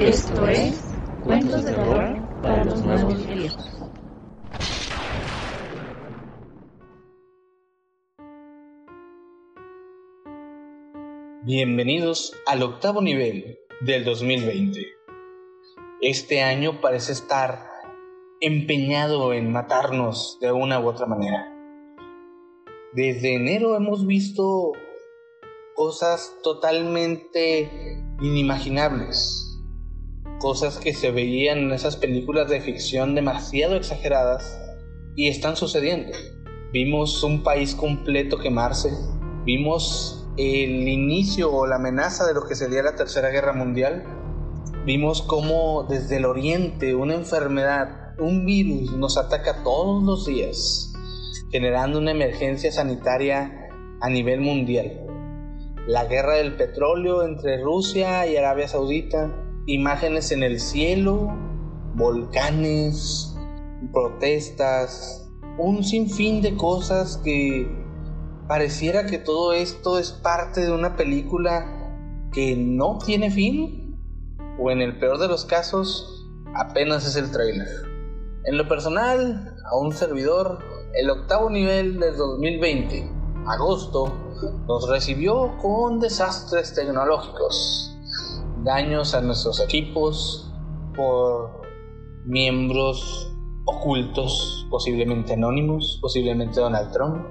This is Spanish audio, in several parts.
Esto es Cuentos de Horror para los Nuevos Viejos. Bienvenidos al octavo nivel del 2020. Este año parece estar empeñado en matarnos de una u otra manera. Desde enero hemos visto cosas totalmente inimaginables. Cosas que se veían en esas películas de ficción demasiado exageradas y están sucediendo. Vimos un país completo quemarse, vimos el inicio o la amenaza de lo que sería la Tercera Guerra Mundial, vimos cómo desde el oriente una enfermedad, un virus nos ataca todos los días, generando una emergencia sanitaria a nivel mundial. La guerra del petróleo entre Rusia y Arabia Saudita, imágenes en el cielo, volcanes, protestas, un sinfín de cosas que pareciera que todo esto es parte de una película que no tiene fin, o en el peor de los casos, apenas es el trailer. En lo personal, a un servidor, el octavo nivel del 2020, agosto, nos recibió con desastres tecnológicos, daños a nuestros equipos por miembros ocultos, posiblemente anónimos, posiblemente Donald Trump,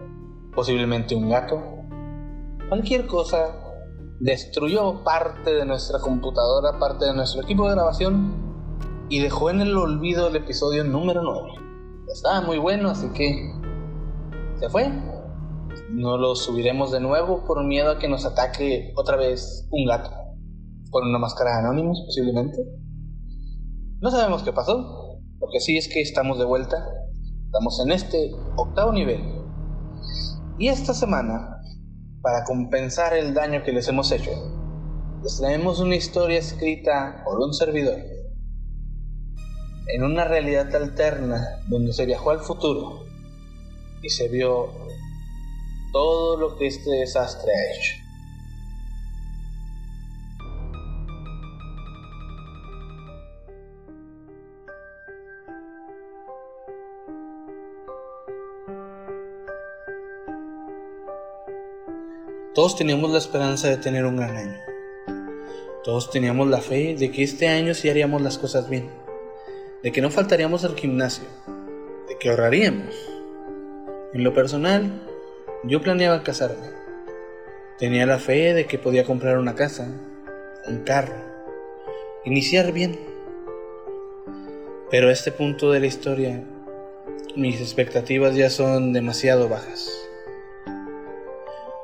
posiblemente un gato. Cualquier cosa destruyó parte de nuestra computadora, parte de nuestro equipo de grabación y dejó en el olvido el episodio número 9. Estaba muy bueno, así que se fue no lo subiremos de nuevo por miedo a que nos ataque otra vez un gato. Con una máscara de Anonymous, posiblemente. No sabemos qué pasó. Lo que sí es que estamos de vuelta. Estamos en este octavo nivel. Y esta semana, para compensar el daño que les hemos hecho, les traemos una historia escrita por un servidor. En una realidad alterna donde se viajó al futuro y se vio todo lo que este desastre ha hecho. Todos teníamos la esperanza de tener un gran año. Todos teníamos la fe de que este año sí haríamos las cosas bien, de que no faltaríamos al gimnasio, de que ahorraríamos. En lo personal, yo planeaba casarme. Tenía la fe de que podía comprar una casa, un carro, iniciar bien. Pero a este punto de la historia, mis expectativas ya son demasiado bajas.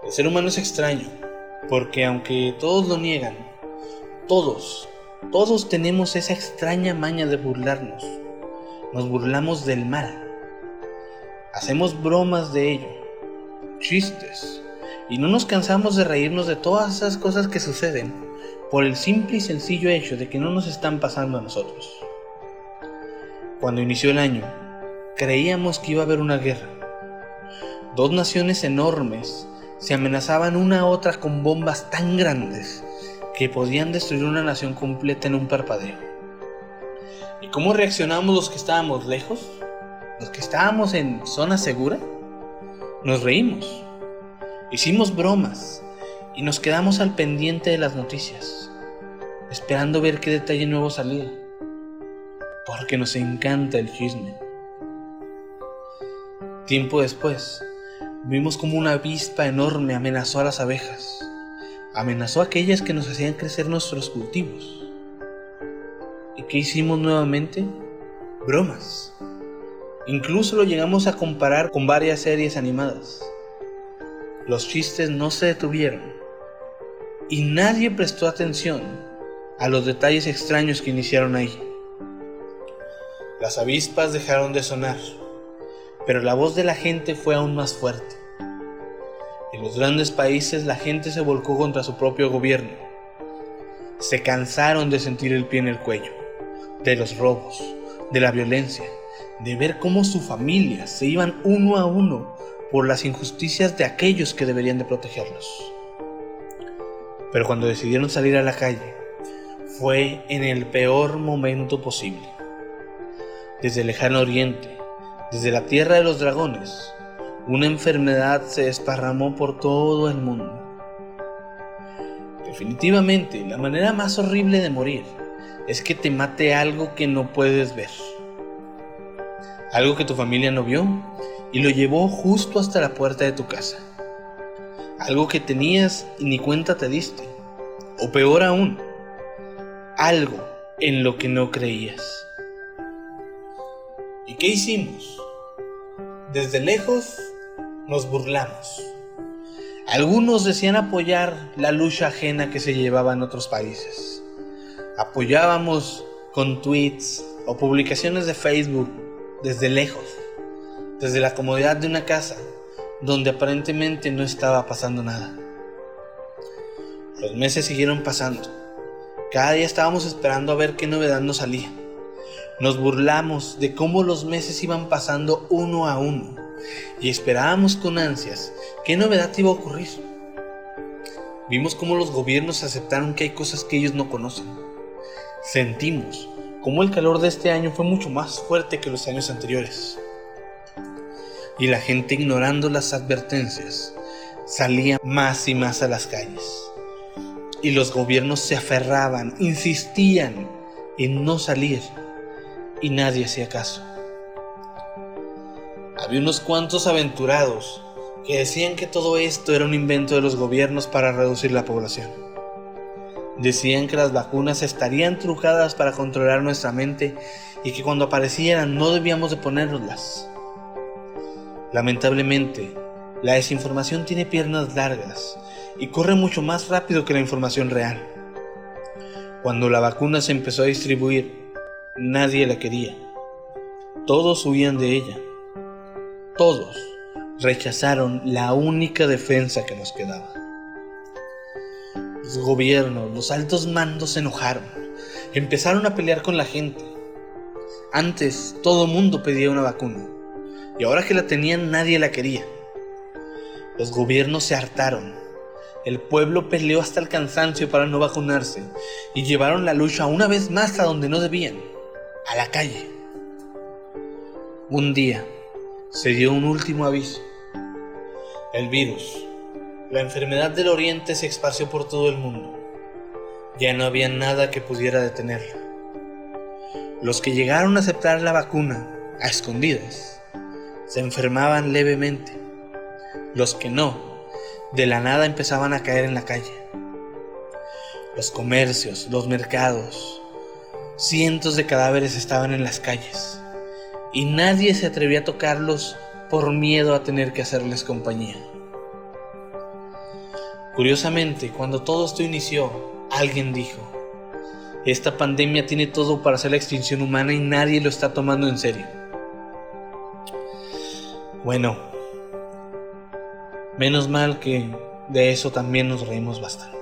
El ser humano es extraño, porque aunque todos lo niegan, todos, todos tenemos esa extraña maña de burlarnos. Nos burlamos del mal. Hacemos bromas de ello chistes. Y no nos cansamos de reírnos de todas esas cosas que suceden por el simple y sencillo hecho de que no nos están pasando a nosotros. Cuando inició el año, creíamos que iba a haber una guerra. Dos naciones enormes se amenazaban una a otra con bombas tan grandes que podían destruir una nación completa en un parpadeo. ¿Y cómo reaccionamos los que estábamos lejos? ¿Los que estábamos en zona segura? Nos reímos, hicimos bromas y nos quedamos al pendiente de las noticias, esperando ver qué detalle nuevo salía, porque nos encanta el chisme. Tiempo después, vimos como una avispa enorme amenazó a las abejas, amenazó a aquellas que nos hacían crecer nuestros cultivos. ¿Y qué hicimos nuevamente? Bromas. Incluso lo llegamos a comparar con varias series animadas. Los chistes no se detuvieron y nadie prestó atención a los detalles extraños que iniciaron ahí. Las avispas dejaron de sonar, pero la voz de la gente fue aún más fuerte. En los grandes países la gente se volcó contra su propio gobierno. Se cansaron de sentir el pie en el cuello, de los robos, de la violencia de ver cómo su familia se iban uno a uno por las injusticias de aquellos que deberían de protegerlos. Pero cuando decidieron salir a la calle, fue en el peor momento posible. Desde el lejano oriente, desde la tierra de los dragones, una enfermedad se desparramó por todo el mundo. Definitivamente, la manera más horrible de morir es que te mate algo que no puedes ver. Algo que tu familia no vio y lo llevó justo hasta la puerta de tu casa. Algo que tenías y ni cuenta te diste. O peor aún, algo en lo que no creías. ¿Y qué hicimos? Desde lejos nos burlamos. Algunos decían apoyar la lucha ajena que se llevaba en otros países. Apoyábamos con tweets o publicaciones de Facebook desde lejos, desde la comodidad de una casa donde aparentemente no estaba pasando nada. Los meses siguieron pasando. Cada día estábamos esperando a ver qué novedad nos salía. Nos burlamos de cómo los meses iban pasando uno a uno y esperábamos con ansias qué novedad iba a ocurrir. Vimos cómo los gobiernos aceptaron que hay cosas que ellos no conocen. Sentimos cómo el calor de este año fue mucho más fuerte que los años anteriores. Y la gente ignorando las advertencias salía más y más a las calles. Y los gobiernos se aferraban, insistían en no salir y nadie hacía caso. Había unos cuantos aventurados que decían que todo esto era un invento de los gobiernos para reducir la población. Decían que las vacunas estarían trucadas para controlar nuestra mente y que cuando aparecieran no debíamos de. Lamentablemente, la desinformación tiene piernas largas y corre mucho más rápido que la información real. Cuando la vacuna se empezó a distribuir, nadie la quería. Todos huían de ella. Todos rechazaron la única defensa que nos quedaba. Los gobiernos, los altos mandos se enojaron. Empezaron a pelear con la gente. Antes todo mundo pedía una vacuna. Y ahora que la tenían nadie la quería. Los gobiernos se hartaron. El pueblo peleó hasta el cansancio para no vacunarse y llevaron la lucha una vez más a donde no debían, a la calle. Un día, se dio un último aviso. El virus, la enfermedad del Oriente se esparció por todo el mundo. Ya no había nada que pudiera detenerla. Los que llegaron a aceptar la vacuna a escondidas se enfermaban levemente. Los que no, de la nada empezaban a caer en la calle. Los comercios, los mercados, cientos de cadáveres estaban en las calles y nadie se atrevía a tocarlos por miedo a tener que hacerles compañía. Curiosamente, cuando todo esto inició, alguien dijo, esta pandemia tiene todo para ser la extinción humana y nadie lo está tomando en serio. Bueno, menos mal que de eso también nos reímos bastante.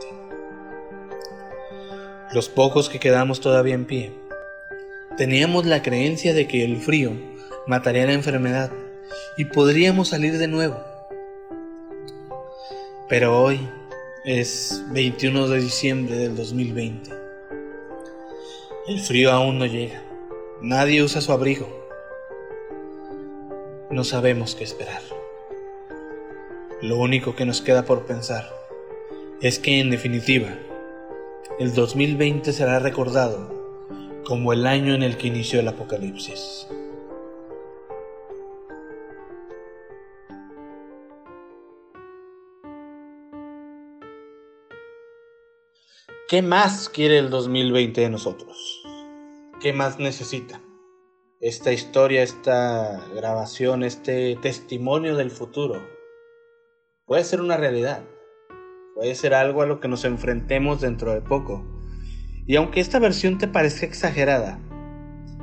Los pocos que quedamos todavía en pie Teníamos la creencia de que el frío mataría la enfermedad y podríamos salir de nuevo. Pero hoy es 21 de diciembre del 2020. El frío aún no llega. Nadie usa su abrigo. No sabemos qué esperar. Lo único que nos queda por pensar es que en definitiva, el 2020 será recordado como el año en el que inició el apocalipsis. ¿Qué más quiere el 2020 de nosotros? ¿Qué más necesita? Esta historia, esta grabación, este testimonio del futuro puede ser una realidad. Puede ser algo a lo que nos enfrentemos dentro de poco y aunque esta versión te parezca exagerada,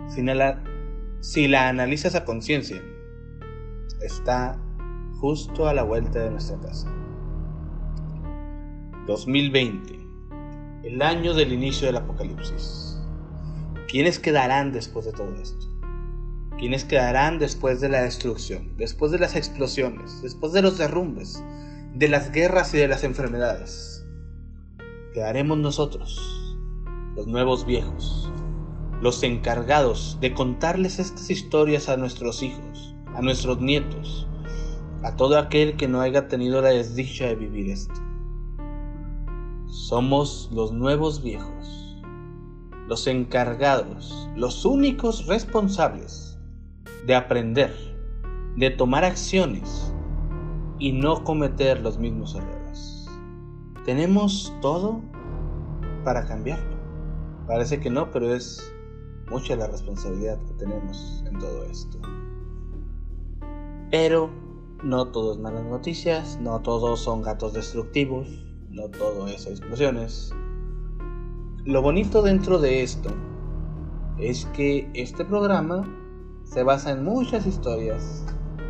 si la, si la analizas a conciencia, está justo a la vuelta de nuestra casa. 2020, el año del inicio del apocalipsis. ¿Quiénes quedarán después de todo esto? ¿Quiénes quedarán después de la destrucción, después de las explosiones, después de los derrumbes, de las guerras y de las enfermedades? Quedaremos nosotros los nuevos viejos, los encargados de contarles estas historias a nuestros hijos, a nuestros nietos, a todo aquel que no haya tenido la desdicha de vivir esto. Somos los nuevos viejos, los encargados, los únicos responsables de aprender, de tomar acciones y no cometer los mismos errores. Tenemos todo para cambiarlo. Parece que no, pero es mucha la responsabilidad que tenemos en todo esto. Pero no todo es malas noticias, no todos son gatos destructivos, no todo es explosiones. Lo bonito dentro de esto es que este programa se basa en muchas historias,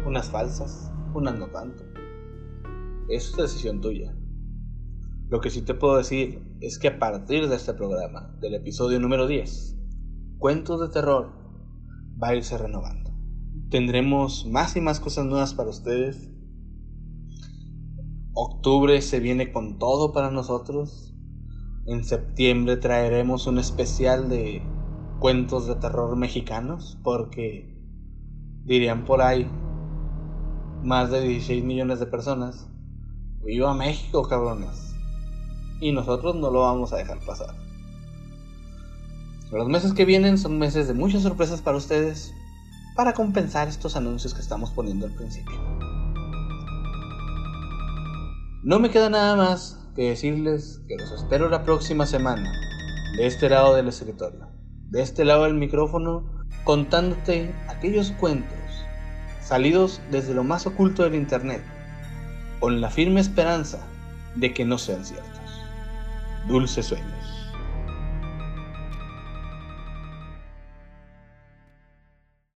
unas falsas, unas no tanto. Es decisión tuya. Lo que sí te puedo decir es que a partir de este programa, del episodio número 10, Cuentos de Terror, va a irse renovando. Tendremos más y más cosas nuevas para ustedes. Octubre se viene con todo para nosotros. En septiembre traeremos un especial de cuentos de terror mexicanos porque dirían por ahí más de 16 millones de personas. Viva México, cabrones. Y nosotros no lo vamos a dejar pasar. Los meses que vienen son meses de muchas sorpresas para ustedes para compensar estos anuncios que estamos poniendo al principio. No me queda nada más que decirles que los espero la próxima semana, de este lado del escritorio, de este lado del micrófono, contándote aquellos cuentos salidos desde lo más oculto del Internet, con la firme esperanza de que no sean ciertos. Dulces sueños.